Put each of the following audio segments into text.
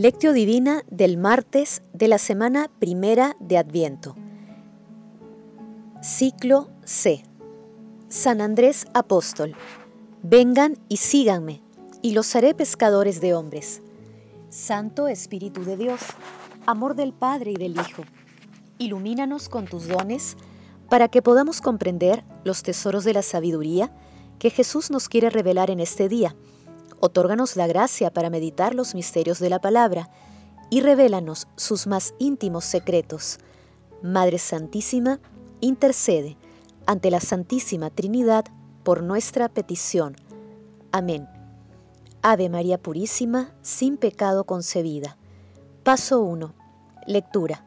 Lectio Divina del martes de la semana primera de Adviento. Ciclo C. San Andrés Apóstol. Vengan y síganme, y los haré pescadores de hombres. Santo Espíritu de Dios, amor del Padre y del Hijo, ilumínanos con tus dones para que podamos comprender los tesoros de la sabiduría que Jesús nos quiere revelar en este día Otórganos la gracia para meditar los misterios de la palabra y revélanos sus más íntimos secretos. Madre Santísima, intercede ante la Santísima Trinidad por nuestra petición. Amén. Ave María Purísima, sin pecado concebida. Paso 1. Lectura.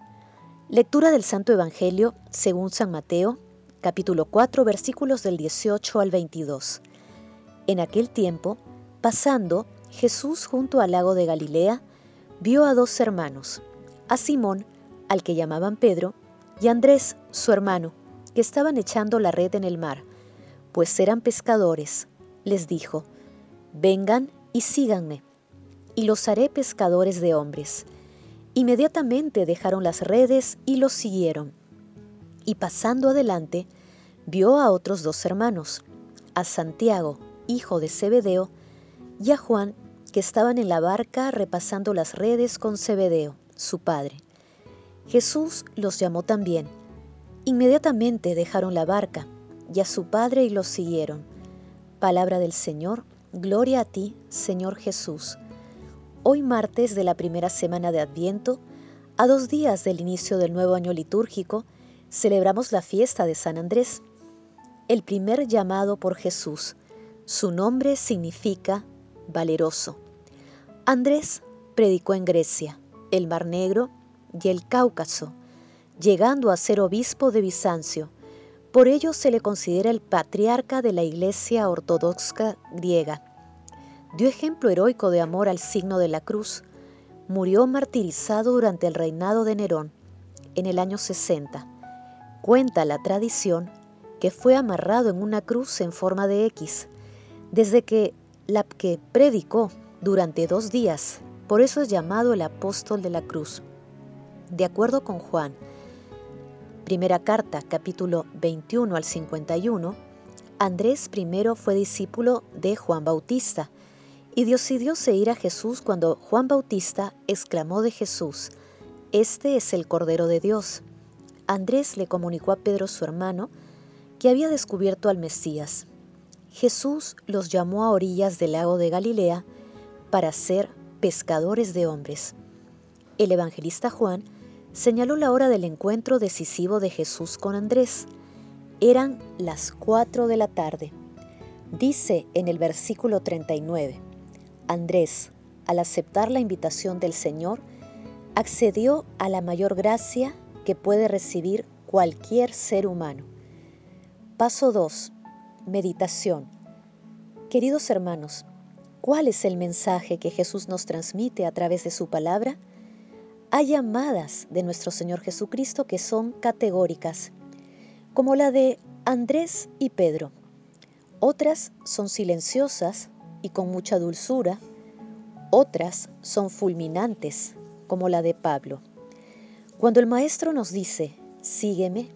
Lectura del Santo Evangelio según San Mateo, capítulo 4, versículos del 18 al 22. En aquel tiempo, Pasando, Jesús junto al lago de Galilea, vio a dos hermanos, a Simón, al que llamaban Pedro, y a Andrés, su hermano, que estaban echando la red en el mar, pues eran pescadores. Les dijo, Vengan y síganme, y los haré pescadores de hombres. Inmediatamente dejaron las redes y los siguieron. Y pasando adelante, vio a otros dos hermanos, a Santiago, hijo de Zebedeo, y a Juan, que estaban en la barca repasando las redes con Zebedeo, su padre. Jesús los llamó también. Inmediatamente dejaron la barca y a su padre y los siguieron. Palabra del Señor, gloria a ti, Señor Jesús. Hoy martes de la primera semana de Adviento, a dos días del inicio del nuevo año litúrgico, celebramos la fiesta de San Andrés, el primer llamado por Jesús. Su nombre significa valeroso. Andrés predicó en Grecia, el Mar Negro y el Cáucaso, llegando a ser obispo de Bizancio. Por ello se le considera el patriarca de la Iglesia Ortodoxa griega. Dio ejemplo heroico de amor al signo de la cruz. Murió martirizado durante el reinado de Nerón, en el año 60. Cuenta la tradición que fue amarrado en una cruz en forma de X, desde que la que predicó durante dos días, por eso es llamado el apóstol de la cruz. De acuerdo con Juan, primera carta, capítulo 21 al 51, Andrés primero fue discípulo de Juan Bautista y decidióse ir a Jesús cuando Juan Bautista exclamó de Jesús, Este es el Cordero de Dios. Andrés le comunicó a Pedro su hermano que había descubierto al Mesías. Jesús los llamó a orillas del lago de Galilea para ser pescadores de hombres. El evangelista Juan señaló la hora del encuentro decisivo de Jesús con Andrés. Eran las cuatro de la tarde. Dice en el versículo 39, Andrés, al aceptar la invitación del Señor, accedió a la mayor gracia que puede recibir cualquier ser humano. Paso 2. Meditación. Queridos hermanos, ¿cuál es el mensaje que Jesús nos transmite a través de su palabra? Hay llamadas de nuestro Señor Jesucristo que son categóricas, como la de Andrés y Pedro. Otras son silenciosas y con mucha dulzura, otras son fulminantes, como la de Pablo. Cuando el Maestro nos dice, sígueme,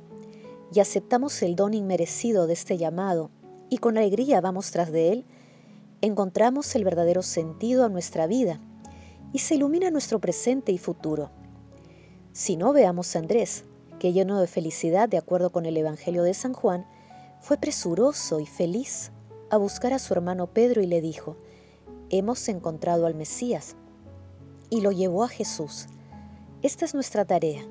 y aceptamos el don inmerecido de este llamado y con alegría vamos tras de él, encontramos el verdadero sentido a nuestra vida y se ilumina nuestro presente y futuro. Si no veamos a Andrés, que lleno de felicidad de acuerdo con el Evangelio de San Juan, fue presuroso y feliz a buscar a su hermano Pedro y le dijo, hemos encontrado al Mesías. Y lo llevó a Jesús. Esta es nuestra tarea,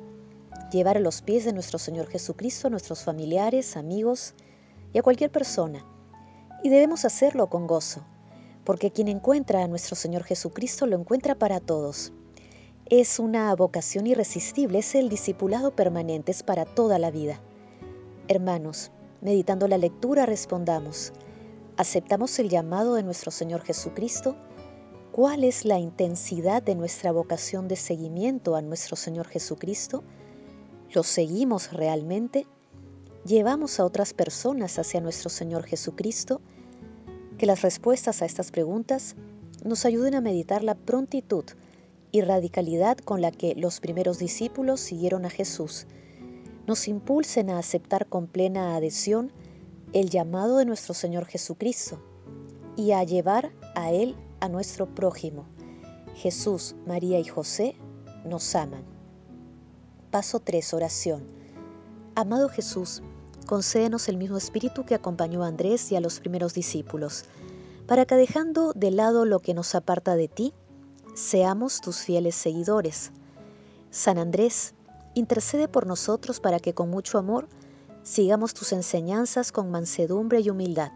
llevar a los pies de nuestro Señor Jesucristo a nuestros familiares, amigos y a cualquier persona. Y debemos hacerlo con gozo, porque quien encuentra a nuestro Señor Jesucristo lo encuentra para todos. Es una vocación irresistible, es el discipulado permanente, es para toda la vida. Hermanos, meditando la lectura respondamos, ¿aceptamos el llamado de nuestro Señor Jesucristo? ¿Cuál es la intensidad de nuestra vocación de seguimiento a nuestro Señor Jesucristo? ¿Lo seguimos realmente? ¿Llevamos a otras personas hacia nuestro Señor Jesucristo? Que las respuestas a estas preguntas nos ayuden a meditar la prontitud y radicalidad con la que los primeros discípulos siguieron a Jesús nos impulsen a aceptar con plena adhesión el llamado de nuestro Señor Jesucristo y a llevar a Él a nuestro prójimo. Jesús, María y José nos aman. Paso 3. Oración. Amado Jesús, concédenos el mismo espíritu que acompañó a Andrés y a los primeros discípulos, para que dejando de lado lo que nos aparta de ti, seamos tus fieles seguidores. San Andrés, intercede por nosotros para que con mucho amor sigamos tus enseñanzas con mansedumbre y humildad,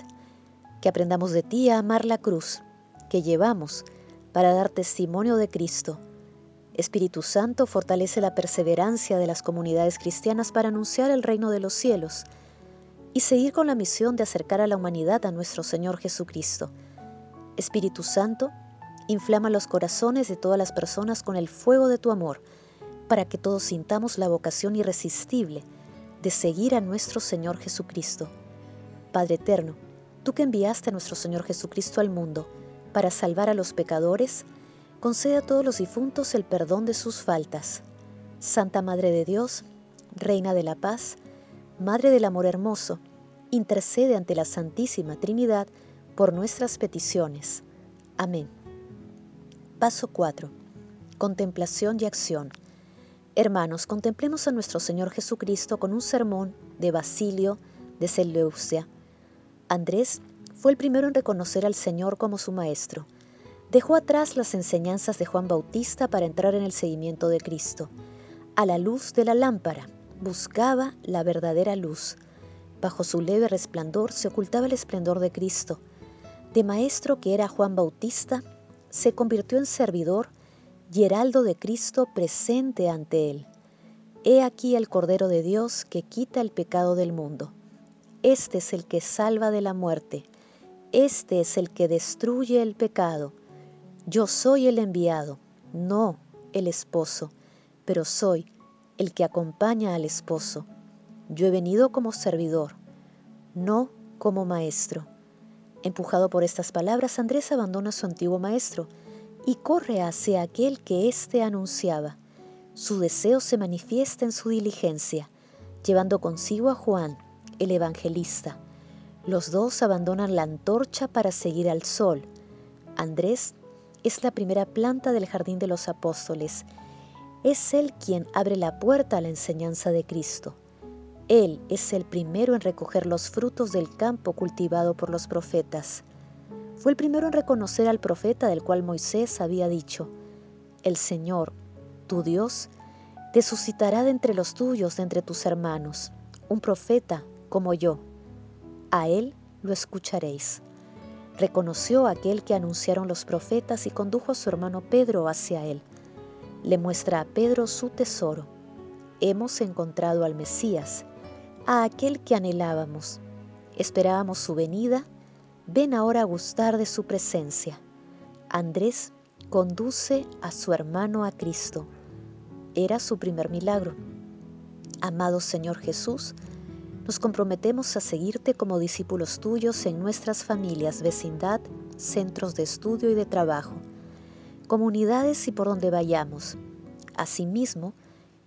que aprendamos de ti a amar la cruz que llevamos para dar testimonio de Cristo. Espíritu Santo fortalece la perseverancia de las comunidades cristianas para anunciar el reino de los cielos y seguir con la misión de acercar a la humanidad a nuestro Señor Jesucristo. Espíritu Santo, Inflama los corazones de todas las personas con el fuego de tu amor, para que todos sintamos la vocación irresistible de seguir a nuestro Señor Jesucristo. Padre eterno, tú que enviaste a nuestro Señor Jesucristo al mundo para salvar a los pecadores, concede a todos los difuntos el perdón de sus faltas. Santa Madre de Dios, Reina de la Paz, Madre del Amor Hermoso, intercede ante la Santísima Trinidad por nuestras peticiones. Amén. Paso 4. Contemplación y acción. Hermanos, contemplemos a nuestro Señor Jesucristo con un sermón de Basilio de Seleucia. Andrés fue el primero en reconocer al Señor como su Maestro. Dejó atrás las enseñanzas de Juan Bautista para entrar en el seguimiento de Cristo. A la luz de la lámpara, buscaba la verdadera luz. Bajo su leve resplandor se ocultaba el esplendor de Cristo. De maestro que era Juan Bautista, se convirtió en servidor y heraldo de Cristo presente ante él. He aquí el Cordero de Dios que quita el pecado del mundo. Este es el que salva de la muerte. Este es el que destruye el pecado. Yo soy el enviado, no el esposo, pero soy el que acompaña al esposo. Yo he venido como servidor, no como maestro. Empujado por estas palabras, Andrés abandona a su antiguo maestro y corre hacia aquel que éste anunciaba. Su deseo se manifiesta en su diligencia, llevando consigo a Juan, el evangelista. Los dos abandonan la antorcha para seguir al sol. Andrés es la primera planta del jardín de los apóstoles. Es él quien abre la puerta a la enseñanza de Cristo. Él es el primero en recoger los frutos del campo cultivado por los profetas. Fue el primero en reconocer al profeta del cual Moisés había dicho, El Señor, tu Dios, te suscitará de entre los tuyos, de entre tus hermanos, un profeta como yo. A él lo escucharéis. Reconoció a aquel que anunciaron los profetas y condujo a su hermano Pedro hacia él. Le muestra a Pedro su tesoro. Hemos encontrado al Mesías, a aquel que anhelábamos. Esperábamos su venida, ven ahora a gustar de su presencia. Andrés conduce a su hermano a Cristo. Era su primer milagro. Amado Señor Jesús, nos comprometemos a seguirte como discípulos tuyos en nuestras familias, vecindad, centros de estudio y de trabajo, comunidades y por donde vayamos. Asimismo,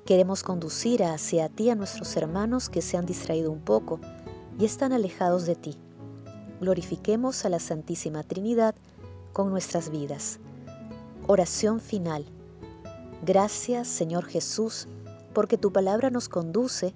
Queremos conducir hacia ti a nuestros hermanos que se han distraído un poco y están alejados de ti. Glorifiquemos a la Santísima Trinidad con nuestras vidas. Oración final. Gracias Señor Jesús, porque tu palabra nos conduce